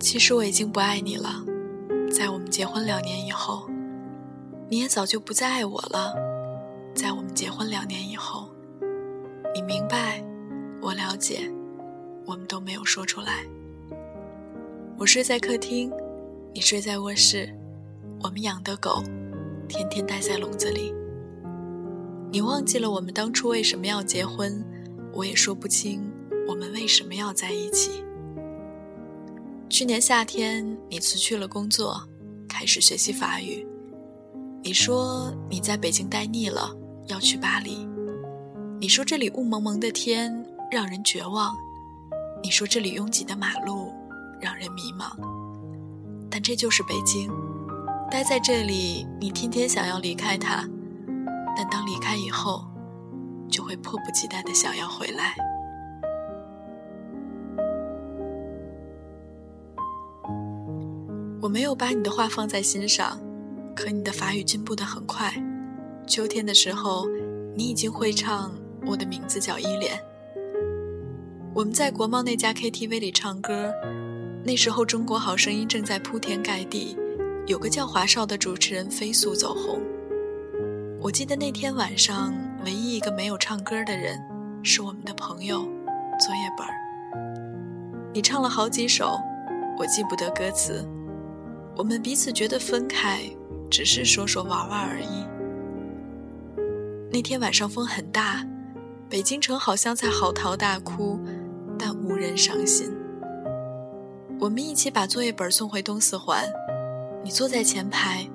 其实我已经不爱你了，在我们结婚两年以后，你也早就不再爱我了，在我们结婚两年以后，你明白，我了解，我们都没有说出来。我睡在客厅，你睡在卧室，我们养的狗，天天待在笼子里。你忘记了我们当初为什么要结婚，我也说不清我们为什么要在一起。去年夏天，你辞去了工作，开始学习法语。你说你在北京待腻了，要去巴黎。你说这里雾蒙蒙的天让人绝望。你说这里拥挤的马路让人迷茫。但这就是北京，待在这里，你天天想要离开它，但当离开以后，就会迫不及待的想要回来。我没有把你的话放在心上，可你的法语进步的很快。秋天的时候，你已经会唱《我的名字叫依莲》。我们在国贸那家 KTV 里唱歌，那时候《中国好声音》正在铺天盖地，有个叫华少的主持人飞速走红。我记得那天晚上，唯一一个没有唱歌的人，是我们的朋友作业本儿。你唱了好几首，我记不得歌词。我们彼此觉得分开，只是说说玩玩而已。那天晚上风很大，北京城好像在嚎啕大哭，但无人伤心。我们一起把作业本送回东四环，你坐在前排，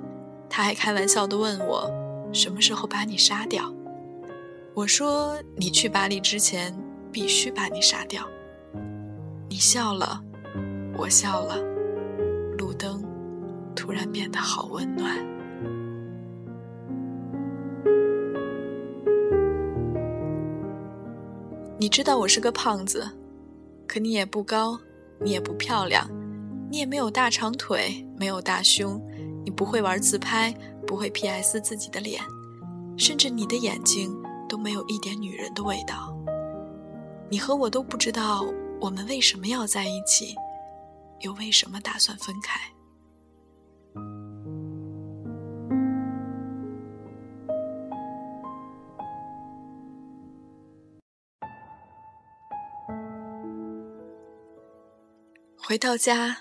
他还开玩笑地问我，什么时候把你杀掉？我说你去巴黎之前必须把你杀掉。你笑了，我笑了，路灯。突然变得好温暖。你知道我是个胖子，可你也不高，你也不漂亮，你也没有大长腿，没有大胸，你不会玩自拍，不会 P.S 自己的脸，甚至你的眼睛都没有一点女人的味道。你和我都不知道我们为什么要在一起，又为什么打算分开。回到家，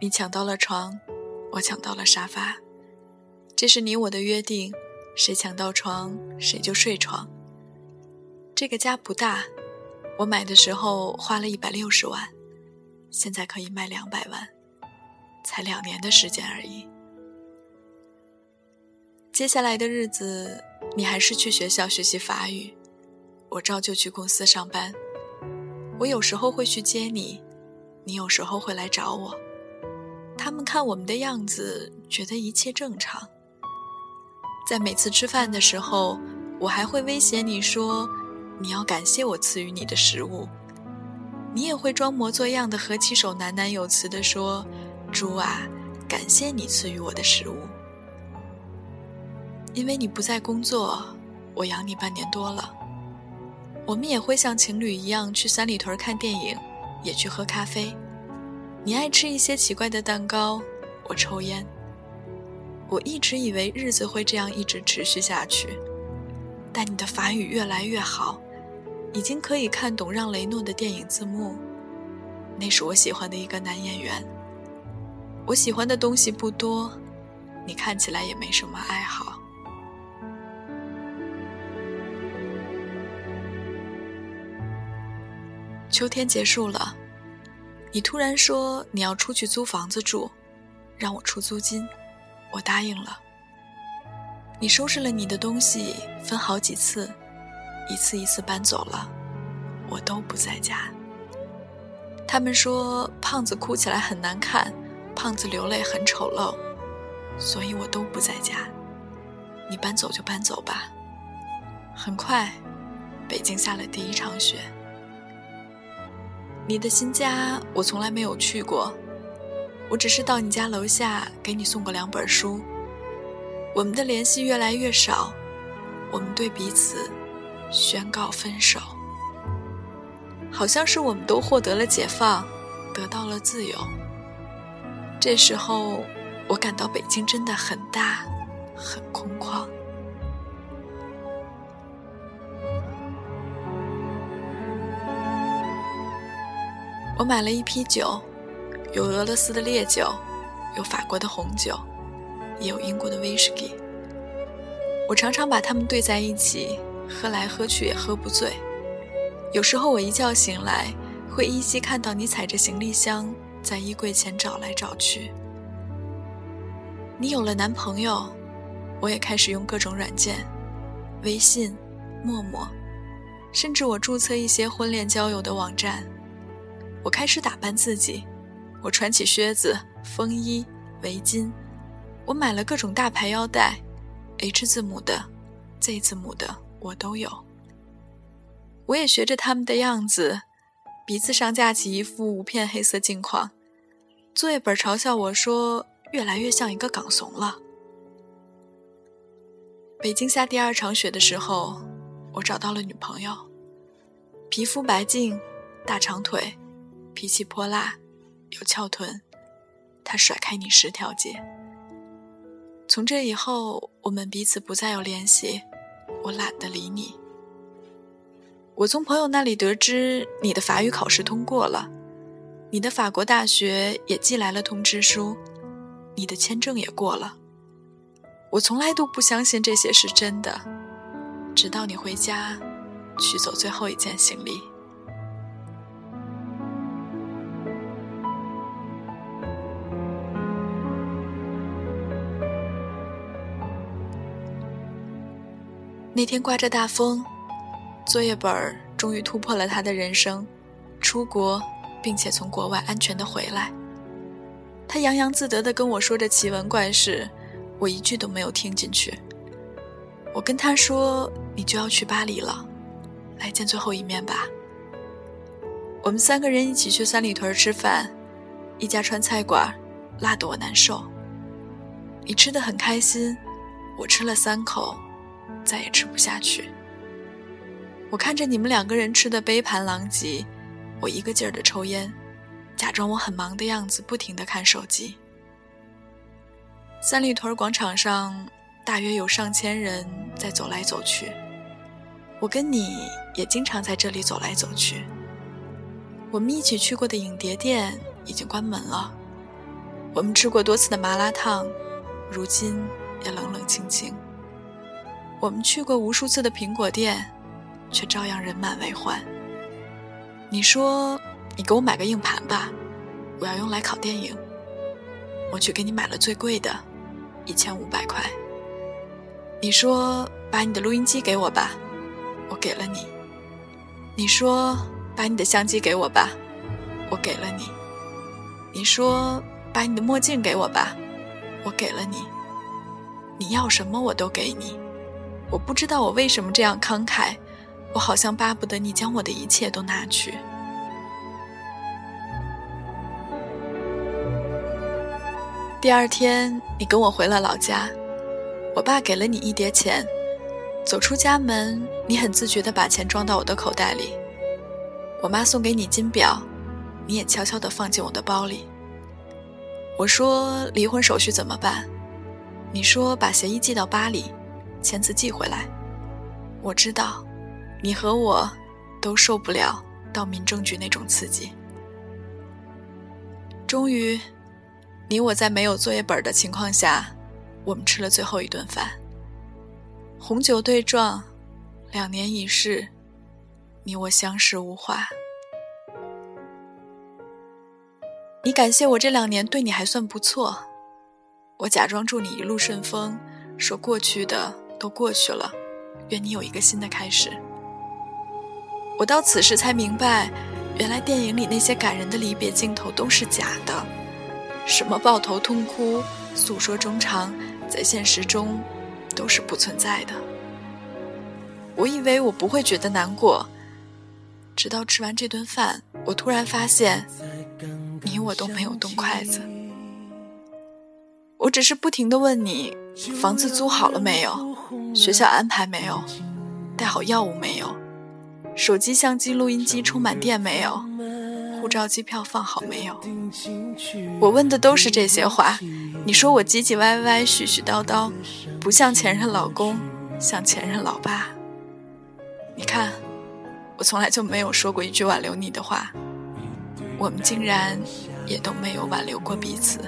你抢到了床，我抢到了沙发。这是你我的约定，谁抢到床谁就睡床。这个家不大，我买的时候花了一百六十万，现在可以卖两百万，才两年的时间而已。接下来的日子，你还是去学校学习法语，我照旧去公司上班。我有时候会去接你。你有时候会来找我，他们看我们的样子，觉得一切正常。在每次吃饭的时候，我还会威胁你说：“你要感谢我赐予你的食物。”你也会装模作样的合起手，喃喃有词地说：“猪啊，感谢你赐予我的食物。”因为你不在工作，我养你半年多了。我们也会像情侣一样去三里屯看电影。也去喝咖啡，你爱吃一些奇怪的蛋糕，我抽烟。我一直以为日子会这样一直持续下去，但你的法语越来越好，已经可以看懂让雷诺的电影字幕。那是我喜欢的一个男演员。我喜欢的东西不多，你看起来也没什么爱好。秋天结束了，你突然说你要出去租房子住，让我出租金，我答应了。你收拾了你的东西，分好几次，一次一次搬走了，我都不在家。他们说胖子哭起来很难看，胖子流泪很丑陋，所以我都不在家。你搬走就搬走吧。很快，北京下了第一场雪。你的新家我从来没有去过，我只是到你家楼下给你送过两本书。我们的联系越来越少，我们对彼此宣告分手。好像是我们都获得了解放，得到了自由。这时候，我感到北京真的很大，很空旷。我买了一批酒，有俄罗斯的烈酒，有法国的红酒，也有英国的威士忌。我常常把它们兑在一起，喝来喝去也喝不醉。有时候我一觉醒来，会依稀看到你踩着行李箱在衣柜前找来找去。你有了男朋友，我也开始用各种软件，微信、陌陌，甚至我注册一些婚恋交友的网站。我开始打扮自己，我穿起靴子、风衣、围巾，我买了各种大牌腰带，H 字母的、Z 字母的我都有。我也学着他们的样子，鼻子上架起一副无片黑色镜框。作业本嘲笑我说：“越来越像一个港怂了。”北京下第二场雪的时候，我找到了女朋友，皮肤白净，大长腿。脾气泼辣，有翘臀，他甩开你十条街。从这以后，我们彼此不再有联系，我懒得理你。我从朋友那里得知你的法语考试通过了，你的法国大学也寄来了通知书，你的签证也过了。我从来都不相信这些是真的，直到你回家，取走最后一件行李。那天刮着大风，作业本儿终于突破了他的人生，出国，并且从国外安全的回来。他洋洋自得地跟我说着奇闻怪事，我一句都没有听进去。我跟他说：“你就要去巴黎了，来见最后一面吧。”我们三个人一起去三里屯吃饭，一家川菜馆，辣得我难受。你吃的很开心，我吃了三口。再也吃不下去。我看着你们两个人吃的杯盘狼藉，我一个劲儿的抽烟，假装我很忙的样子，不停的看手机。三里屯广场上大约有上千人在走来走去，我跟你也经常在这里走来走去。我们一起去过的影碟店已经关门了，我们吃过多次的麻辣烫，如今也冷冷清。我们去过无数次的苹果店，却照样人满为患。你说：“你给我买个硬盘吧，我要用来拷电影。”我去给你买了最贵的，一千五百块。你说：“把你的录音机给我吧，我给了你。”你说：“把你的相机给我吧，我给了你。”你说：“把你的墨镜给我吧，我给了你。”你要什么我都给你。我不知道我为什么这样慷慨，我好像巴不得你将我的一切都拿去。第二天，你跟我回了老家，我爸给了你一叠钱，走出家门，你很自觉地把钱装到我的口袋里。我妈送给你金表，你也悄悄地放进我的包里。我说离婚手续怎么办？你说把协议寄到巴黎。签字寄回来，我知道，你和我都受不了到民政局那种刺激。终于，你我在没有作业本的情况下，我们吃了最后一顿饭。红酒对撞，两年已逝，你我相识无话。你感谢我这两年对你还算不错，我假装祝你一路顺风，说过去的。都过去了，愿你有一个新的开始。我到此时才明白，原来电影里那些感人的离别镜头都是假的，什么抱头痛哭、诉说衷肠，在现实中都是不存在的。我以为我不会觉得难过，直到吃完这顿饭，我突然发现，你我都没有动筷子。我只是不停的问你，房子租好了没有？学校安排没有？带好药物没有？手机、相机、录音机充满电没有？护照、机票放好没有？我问的都是这些话。你说我唧唧歪歪、絮絮叨叨，不像前任老公，像前任老爸。你看，我从来就没有说过一句挽留你的话，我们竟然也都没有挽留过彼此。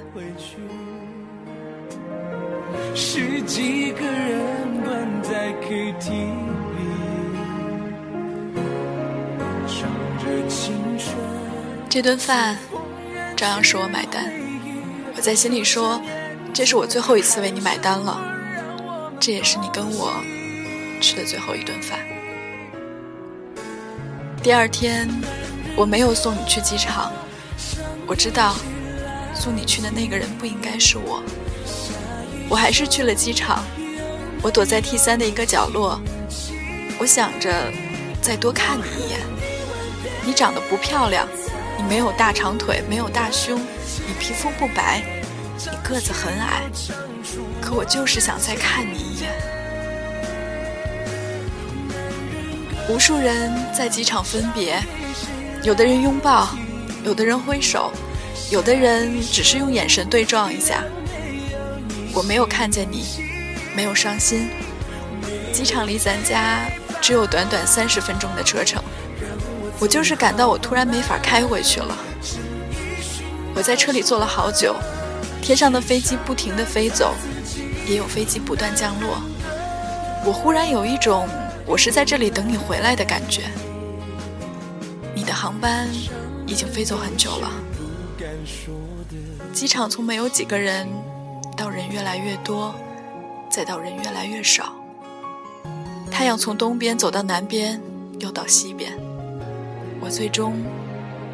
十几个人关在 KTV。这顿饭照样是我买单，我在心里说，这是我最后一次为你买单了，这也是你跟我吃的最后一顿饭。第二天，我没有送你去机场，我知道送你去的那个人不应该是我，我还是去了机场，我躲在 T 三的一个角落，我想着再多看你一眼，你长得不漂亮。你没有大长腿，没有大胸，你皮肤不白，你个子很矮，可我就是想再看你一眼。无数人在机场分别，有的人拥抱，有的人挥手，有的人只是用眼神对撞一下。我没有看见你，没有伤心。机场离咱家只有短短三十分钟的车程。我就是感到我突然没法开回去了。我在车里坐了好久，天上的飞机不停地飞走，也有飞机不断降落。我忽然有一种我是在这里等你回来的感觉。你的航班已经飞走很久了。机场从没有几个人，到人越来越多，再到人越来越少。太阳从东边走到南边，又到西边。我最终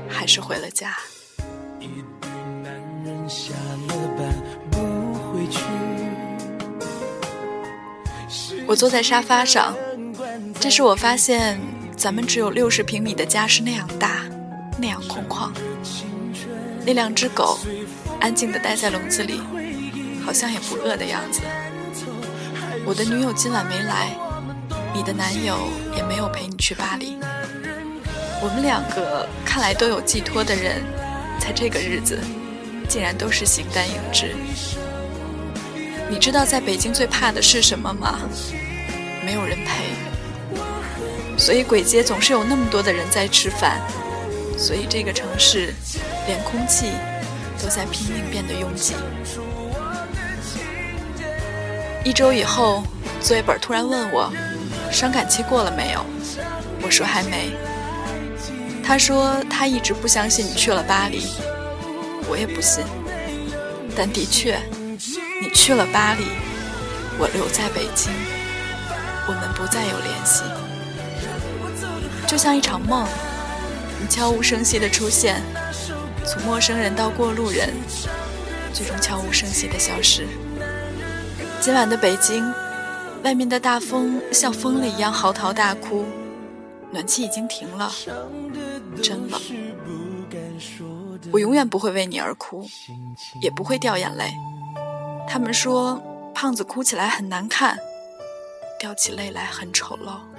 还是回了家。我坐在沙发上，这时我发现咱们只有六十平米的家是那样大，那样空旷。那两只狗安静地待在笼子里，好像也不饿的样子。我的女友今晚没来，你的男友也没有陪你去巴黎。我们两个看来都有寄托的人，在这个日子，竟然都是形单影只。你知道在北京最怕的是什么吗？没有人陪。所以簋街总是有那么多的人在吃饭，所以这个城市，连空气都在拼命变得拥挤。一周以后，作业本突然问我，伤感期过了没有？我说还没。他说他一直不相信你去了巴黎，我也不信。但的确，你去了巴黎，我留在北京，我们不再有联系，就像一场梦。你悄无声息的出现，从陌生人到过路人，最终悄无声息的消失。今晚的北京，外面的大风像疯了一样嚎啕大哭，暖气已经停了。真冷，我永远不会为你而哭，也不会掉眼泪。他们说胖子哭起来很难看，掉起泪来很丑陋。